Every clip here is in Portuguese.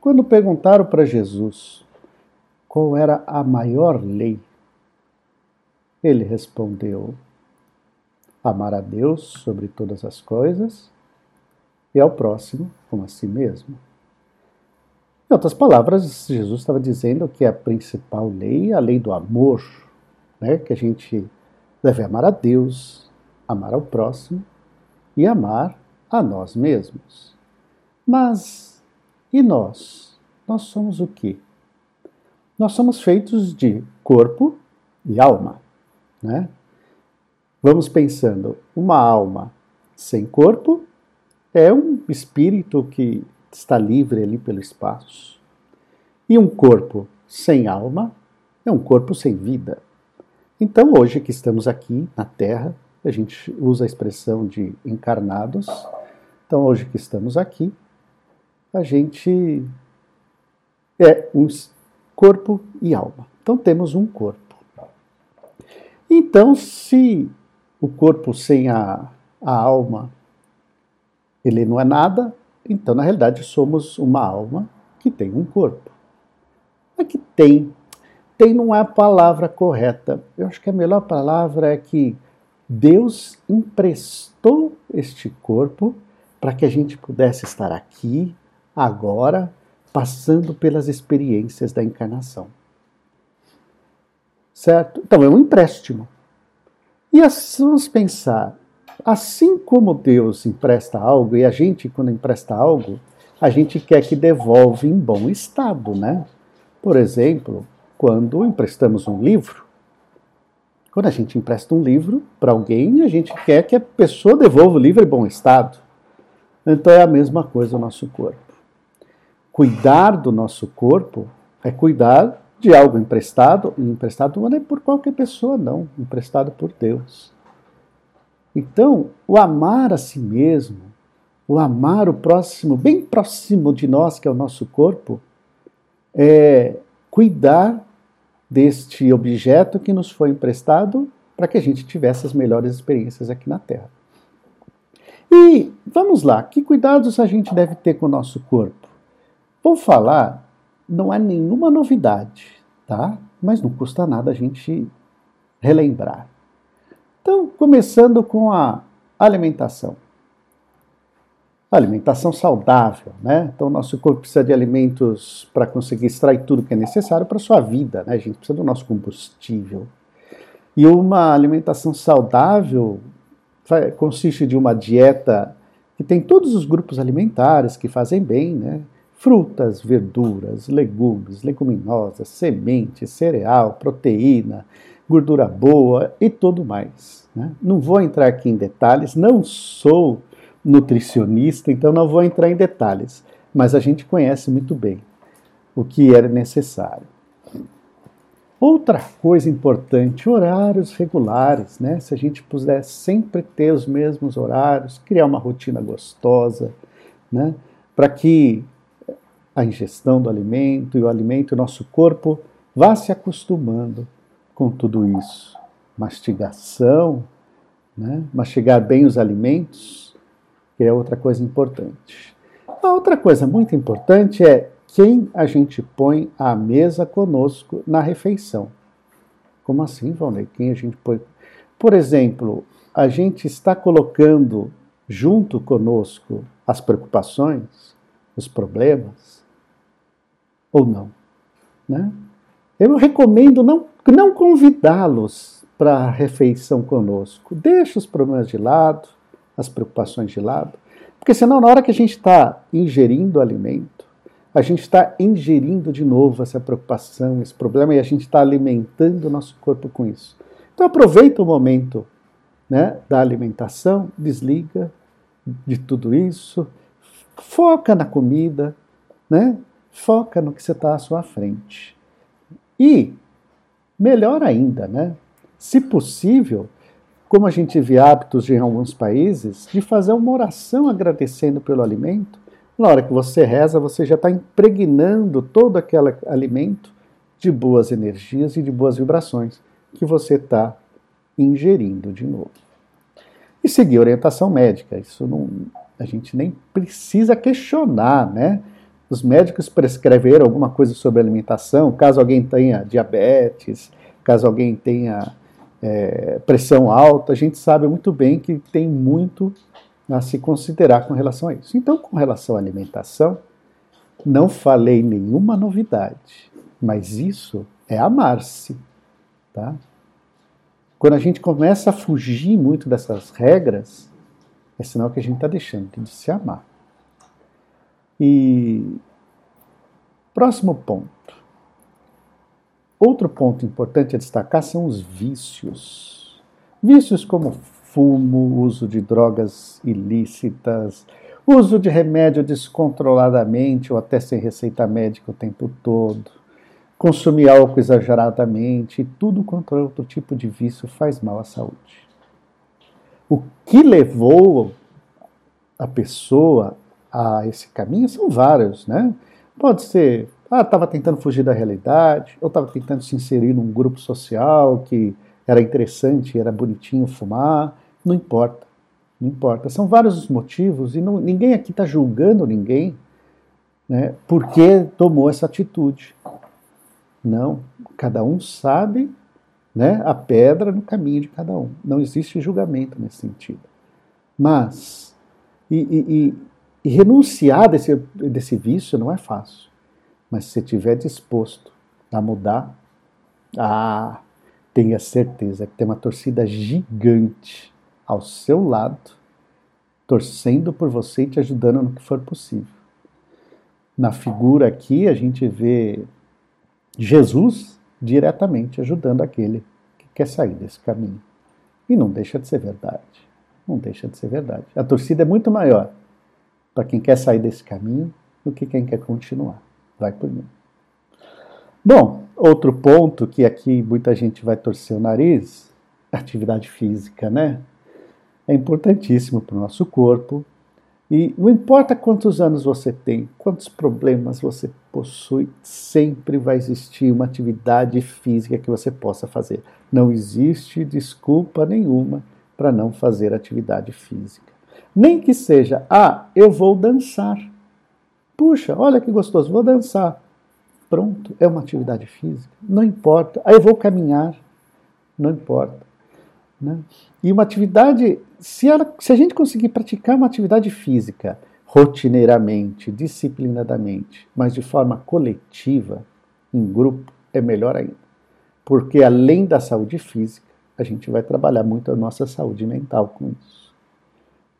Quando perguntaram para Jesus qual era a maior lei, ele respondeu: amar a Deus sobre todas as coisas e ao próximo como a si mesmo. Em outras palavras, Jesus estava dizendo que a principal lei é a lei do amor, né? que a gente deve amar a Deus, amar ao próximo e amar a nós mesmos. Mas e nós? Nós somos o quê? Nós somos feitos de corpo e alma, né? Vamos pensando, uma alma sem corpo é um espírito que está livre ali pelo espaço. E um corpo sem alma é um corpo sem vida. Então, hoje que estamos aqui na Terra, a gente usa a expressão de encarnados. Então, hoje que estamos aqui, a gente é um corpo e alma. Então, temos um corpo. Então, se o corpo sem a, a alma ele não é nada, então na realidade somos uma alma que tem um corpo. É que tem. Tem não é a palavra correta. Eu acho que a melhor palavra é que Deus emprestou este corpo para que a gente pudesse estar aqui, agora, passando pelas experiências da encarnação. Certo? Então é um empréstimo. E assim, vamos pensar, assim como Deus empresta algo e a gente quando empresta algo, a gente quer que devolve em bom estado, né? Por exemplo, quando emprestamos um livro, quando a gente empresta um livro para alguém, a gente quer que a pessoa devolva o livro em bom estado. Então é a mesma coisa o nosso corpo. Cuidar do nosso corpo é cuidar de algo emprestado, e emprestado não é por qualquer pessoa, não, emprestado por Deus. Então, o amar a si mesmo, o amar o próximo, bem próximo de nós, que é o nosso corpo, é cuidar deste objeto que nos foi emprestado para que a gente tivesse as melhores experiências aqui na Terra. E vamos lá, que cuidados a gente deve ter com o nosso corpo? Vou falar não é nenhuma novidade, tá? Mas não custa nada a gente relembrar. Então, começando com a alimentação. alimentação saudável, né? Então, nosso corpo precisa de alimentos para conseguir extrair tudo que é necessário para a sua vida, né? A gente precisa do nosso combustível. E uma alimentação saudável consiste de uma dieta que tem todos os grupos alimentares que fazem bem, né? Frutas, verduras, legumes, leguminosas, sementes, cereal, proteína, gordura boa e tudo mais. Né? Não vou entrar aqui em detalhes, não sou nutricionista, então não vou entrar em detalhes, mas a gente conhece muito bem o que era necessário. Outra coisa importante, horários regulares, né? Se a gente puder sempre ter os mesmos horários, criar uma rotina gostosa, né? Para que a ingestão do alimento e o alimento, o nosso corpo vá se acostumando com tudo isso. Mastigação, né? mastigar bem os alimentos, que é outra coisa importante. A outra coisa muito importante é quem a gente põe à mesa conosco na refeição. Como assim, Valnei? Quem a gente põe? Por exemplo, a gente está colocando junto conosco as preocupações, os problemas, ou não. Né? Eu recomendo não, não convidá-los para a refeição conosco. Deixa os problemas de lado, as preocupações de lado, porque senão, na hora que a gente está ingerindo alimento, a gente está ingerindo de novo essa preocupação, esse problema, e a gente está alimentando o nosso corpo com isso. Então, aproveita o momento né, da alimentação, desliga de tudo isso, foca na comida, né? Foca no que você está à sua frente. E, melhor ainda, né? Se possível, como a gente vê hábitos em alguns países, de fazer uma oração agradecendo pelo alimento. Na hora que você reza, você já está impregnando todo aquele alimento de boas energias e de boas vibrações que você está ingerindo de novo. E seguir orientação médica, isso não, a gente nem precisa questionar, né? Os médicos prescreveram alguma coisa sobre alimentação, caso alguém tenha diabetes, caso alguém tenha é, pressão alta, a gente sabe muito bem que tem muito a se considerar com relação a isso. Então, com relação à alimentação, não falei nenhuma novidade, mas isso é amar-se, tá? Quando a gente começa a fugir muito dessas regras, é sinal que a gente está deixando de se amar. E próximo ponto. Outro ponto importante a destacar são os vícios. Vícios como fumo, uso de drogas ilícitas, uso de remédio descontroladamente ou até sem receita médica o tempo todo, consumir álcool exageradamente, tudo quanto é outro tipo de vício faz mal à saúde. O que levou a pessoa a esse caminho são vários, né? Pode ser, ah, estava tentando fugir da realidade, ou estava tentando se inserir num grupo social que era interessante, era bonitinho fumar, não importa, não importa. São vários os motivos e não, ninguém aqui está julgando ninguém, né? Porque tomou essa atitude. Não, cada um sabe né, a pedra no caminho de cada um. Não existe julgamento nesse sentido. Mas, e, e, e renunciar desse, desse vício não é fácil. Mas se estiver disposto a mudar, ah, tenha certeza que tem uma torcida gigante ao seu lado, torcendo por você e te ajudando no que for possível. Na figura aqui, a gente vê Jesus diretamente ajudando aquele que quer sair desse caminho. E não deixa de ser verdade. Não deixa de ser verdade. A torcida é muito maior para quem quer sair desse caminho do que quem quer continuar. Vai por mim. Bom, outro ponto que aqui muita gente vai torcer o nariz, atividade física, né? É importantíssimo para o nosso corpo, e não importa quantos anos você tem, quantos problemas você possui, sempre vai existir uma atividade física que você possa fazer. Não existe desculpa nenhuma para não fazer atividade física. Nem que seja, ah, eu vou dançar. Puxa, olha que gostoso, vou dançar. Pronto, é uma atividade física. Não importa. Ah, eu vou caminhar. Não importa. Né? E uma atividade, se, ela, se a gente conseguir praticar uma atividade física rotineiramente, disciplinadamente, mas de forma coletiva, em grupo, é melhor ainda. Porque além da saúde física, a gente vai trabalhar muito a nossa saúde mental com isso.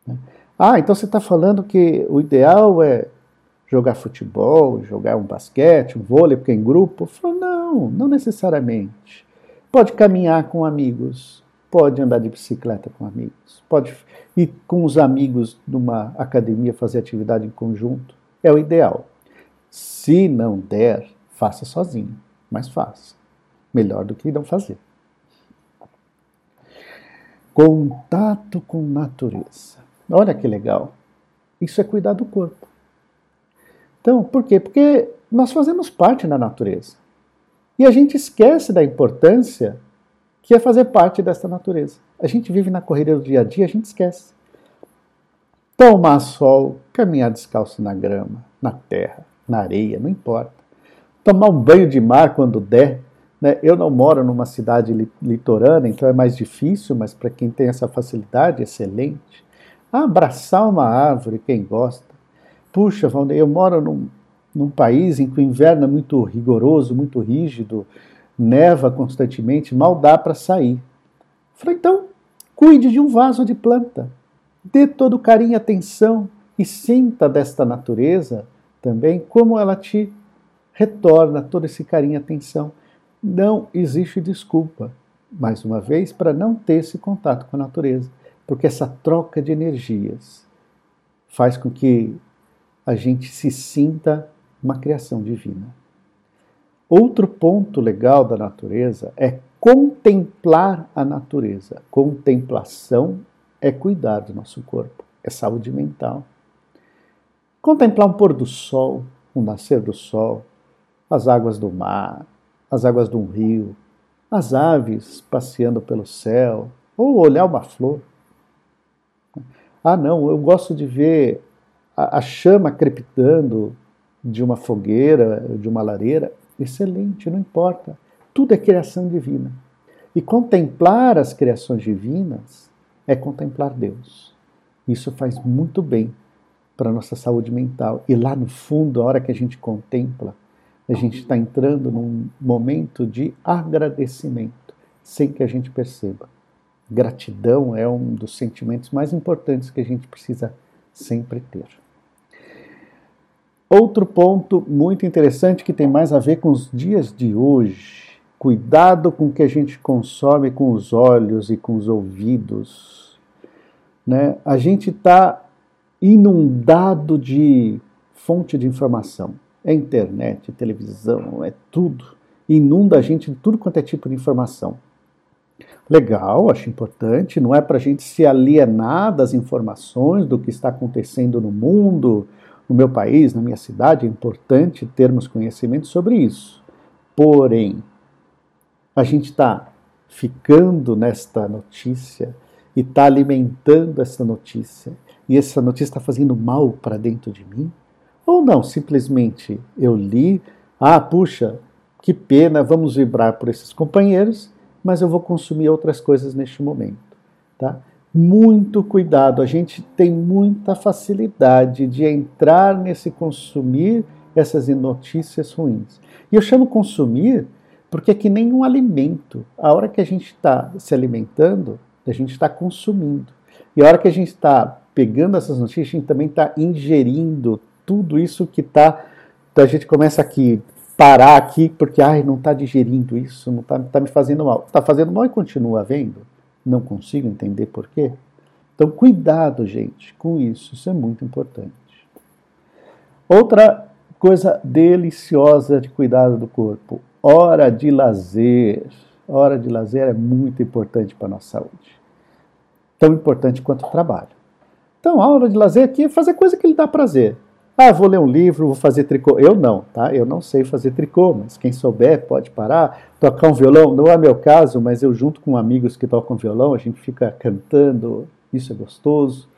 Né? Ah, então você está falando que o ideal é jogar futebol, jogar um basquete, um vôlei, porque é em grupo? Eu falo, não, não necessariamente. Pode caminhar com amigos, pode andar de bicicleta com amigos, pode ir com os amigos numa academia fazer atividade em conjunto. É o ideal. Se não der, faça sozinho, mas faça. Melhor do que não fazer. Contato com natureza. Olha que legal. Isso é cuidar do corpo. Então, por quê? Porque nós fazemos parte da natureza. E a gente esquece da importância que é fazer parte dessa natureza. A gente vive na correria do dia a dia, a gente esquece. Tomar sol, caminhar descalço na grama, na terra, na areia, não importa. Tomar um banho de mar quando der. Né? Eu não moro numa cidade litorânea, então é mais difícil, mas para quem tem essa facilidade, excelente. Abraçar uma árvore, quem gosta. Puxa, Valnei, eu moro num, num país em que o inverno é muito rigoroso, muito rígido, neva constantemente, mal dá para sair. Falei, então, cuide de um vaso de planta, dê todo carinho e atenção e sinta desta natureza também como ela te retorna todo esse carinho e atenção. Não existe desculpa, mais uma vez, para não ter esse contato com a natureza, porque essa troca de energias faz com que a gente se sinta uma criação divina. Outro ponto legal da natureza é contemplar a natureza. Contemplação é cuidar do nosso corpo, é saúde mental. Contemplar um pôr do sol, um nascer do sol, as águas do mar, as águas de um rio, as aves passeando pelo céu, ou olhar uma flor. Ah, não, eu gosto de ver a, a chama crepitando de uma fogueira, de uma lareira, excelente, não importa. Tudo é criação divina. E contemplar as criações divinas é contemplar Deus. Isso faz muito bem para a nossa saúde mental. E lá no fundo, a hora que a gente contempla, a gente está entrando num momento de agradecimento, sem que a gente perceba. Gratidão é um dos sentimentos mais importantes que a gente precisa sempre ter. Outro ponto muito interessante que tem mais a ver com os dias de hoje. Cuidado com o que a gente consome com os olhos e com os ouvidos. Né? A gente está inundado de fonte de informação. É internet, é televisão, é tudo. Inunda a gente de tudo quanto é tipo de informação. Legal, acho importante, não é para a gente se alienar das informações do que está acontecendo no mundo, no meu país, na minha cidade, é importante termos conhecimento sobre isso. Porém, a gente está ficando nesta notícia e está alimentando essa notícia e essa notícia está fazendo mal para dentro de mim? Ou não, simplesmente eu li, ah, puxa, que pena, vamos vibrar por esses companheiros, mas eu vou consumir outras coisas neste momento, tá? Muito cuidado, a gente tem muita facilidade de entrar nesse consumir essas notícias ruins. E eu chamo consumir porque é que nem um alimento. A hora que a gente está se alimentando, a gente está consumindo. E a hora que a gente está pegando essas notícias, a gente também está ingerindo tudo isso que está. A gente começa aqui, parar aqui, porque ai, não está digerindo isso, não está tá me fazendo mal. Está fazendo mal e continua vendo? Não consigo entender por quê. Então, cuidado, gente, com isso, isso é muito importante. Outra coisa deliciosa de cuidado do corpo, hora de lazer. Hora de lazer é muito importante para a nossa saúde. Tão importante quanto o trabalho. Então, a aula de lazer aqui é fazer coisa que lhe dá prazer. Ah, vou ler um livro, vou fazer tricô. Eu não, tá? Eu não sei fazer tricô, mas quem souber pode parar. Tocar um violão, não é meu caso, mas eu junto com amigos que tocam violão, a gente fica cantando, isso é gostoso.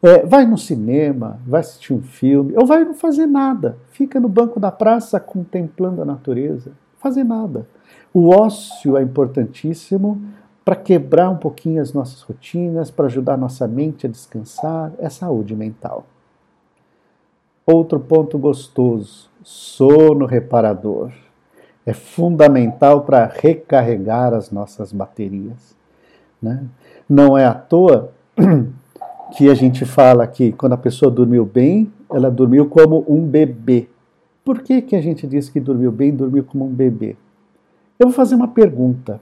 É, vai no cinema, vai assistir um filme, ou vai não fazer nada. Fica no banco da praça contemplando a natureza. Fazer nada. O ócio é importantíssimo, para quebrar um pouquinho as nossas rotinas, para ajudar nossa mente a descansar, é saúde mental. Outro ponto gostoso: sono reparador. É fundamental para recarregar as nossas baterias. Né? Não é à toa que a gente fala que quando a pessoa dormiu bem, ela dormiu como um bebê. Por que, que a gente diz que dormiu bem, dormiu como um bebê? Eu vou fazer uma pergunta.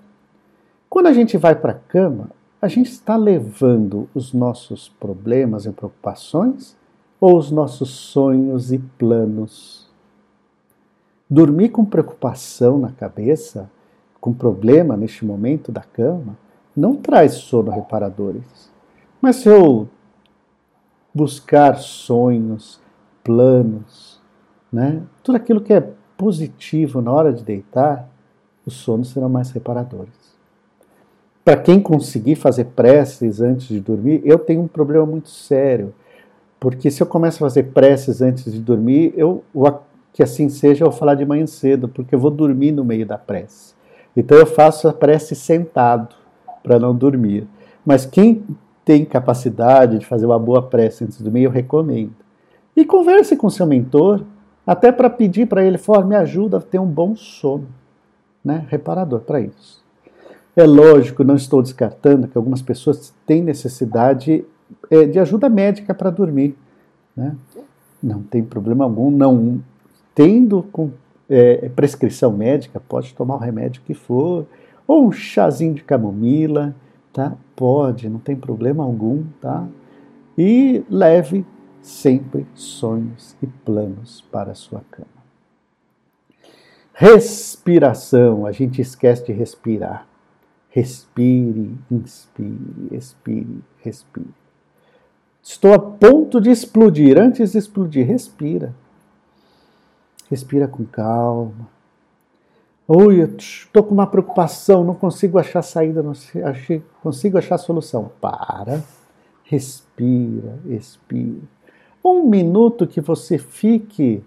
Quando a gente vai para a cama, a gente está levando os nossos problemas e preocupações ou os nossos sonhos e planos? Dormir com preocupação na cabeça, com problema neste momento da cama, não traz sono reparadores. Mas se eu buscar sonhos, planos, né, tudo aquilo que é positivo na hora de deitar, os sonos serão mais reparadores para quem conseguir fazer preces antes de dormir, eu tenho um problema muito sério. Porque se eu começo a fazer preces antes de dormir, eu, que assim seja, eu vou falar de manhã cedo, porque eu vou dormir no meio da prece. Então eu faço a prece sentado, para não dormir. Mas quem tem capacidade de fazer uma boa prece antes de dormir, eu recomendo. E converse com seu mentor, até para pedir para ele, for, me ajuda a ter um bom sono, né? Reparador para isso. É lógico, não estou descartando que algumas pessoas têm necessidade é, de ajuda médica para dormir. Né? Não tem problema algum, não. Tendo com, é, prescrição médica, pode tomar o remédio que for, ou um chazinho de camomila, tá? Pode, não tem problema algum, tá? E leve sempre sonhos e planos para a sua cama. Respiração, a gente esquece de respirar. Respire, inspire, expire, respire. Estou a ponto de explodir. Antes de explodir, respira. Respira com calma. Oi, estou com uma preocupação, não consigo achar saída, não consigo achar solução. Para, respira, expira. Um minuto que você fique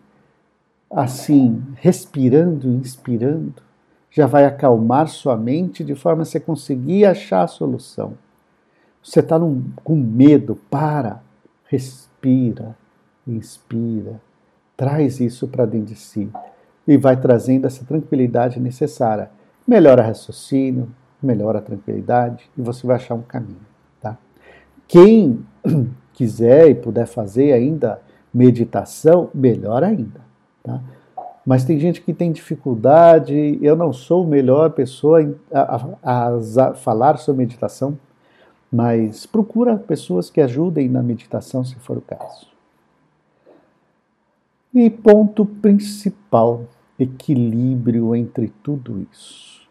assim, respirando inspirando, já vai acalmar sua mente de forma a você conseguir achar a solução. Você está com medo, para, respira, inspira, traz isso para dentro de si e vai trazendo essa tranquilidade necessária. Melhora o raciocínio, melhora a tranquilidade e você vai achar um caminho. Tá? Quem quiser e puder fazer ainda meditação, melhor ainda. Tá? Mas tem gente que tem dificuldade, eu não sou a melhor pessoa a, a, a falar sobre meditação, mas procura pessoas que ajudem na meditação, se for o caso. E ponto principal: equilíbrio entre tudo isso.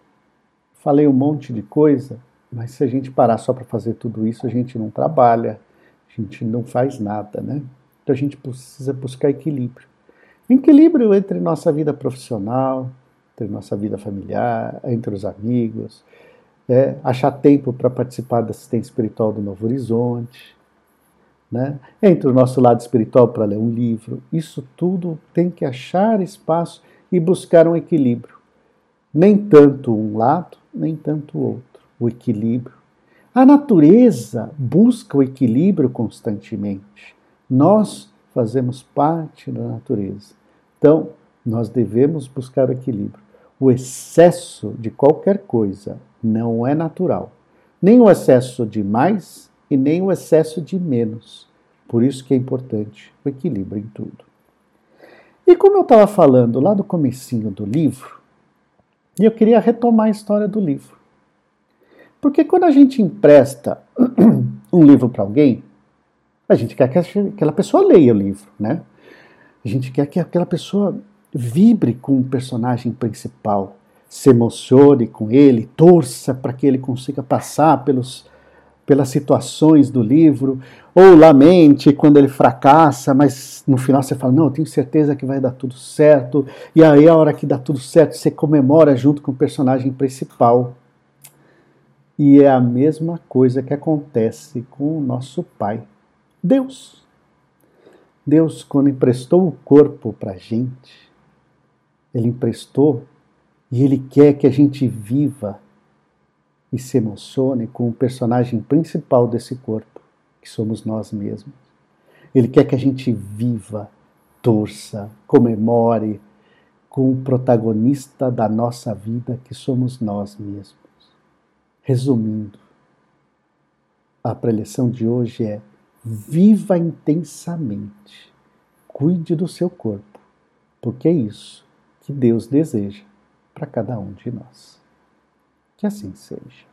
Falei um monte de coisa, mas se a gente parar só para fazer tudo isso, a gente não trabalha, a gente não faz nada, né? Então a gente precisa buscar equilíbrio. Equilíbrio entre nossa vida profissional, entre nossa vida familiar, entre os amigos, é, achar tempo para participar da assistência espiritual do Novo Horizonte, né? entre o nosso lado espiritual para ler um livro. Isso tudo tem que achar espaço e buscar um equilíbrio. Nem tanto um lado, nem tanto o outro. O equilíbrio. A natureza busca o equilíbrio constantemente. Nós fazemos parte da natureza. Então, nós devemos buscar o equilíbrio. O excesso de qualquer coisa não é natural. Nem o excesso de mais e nem o excesso de menos. Por isso que é importante o equilíbrio em tudo. E como eu estava falando lá do comecinho do livro, eu queria retomar a história do livro. Porque quando a gente empresta um livro para alguém, a gente quer que aquela pessoa leia o livro, né? A gente quer que aquela pessoa vibre com o personagem principal, se emocione com ele, torça para que ele consiga passar pelos, pelas situações do livro, ou lamente quando ele fracassa, mas no final você fala: Não, eu tenho certeza que vai dar tudo certo, e aí a hora que dá tudo certo você comemora junto com o personagem principal. E é a mesma coisa que acontece com o nosso Pai, Deus. Deus, quando emprestou o corpo para a gente, Ele emprestou e Ele quer que a gente viva e se emocione com o personagem principal desse corpo, que somos nós mesmos. Ele quer que a gente viva, torça, comemore com o protagonista da nossa vida, que somos nós mesmos. Resumindo, a preleção de hoje é Viva intensamente. Cuide do seu corpo, porque é isso que Deus deseja para cada um de nós. Que assim seja.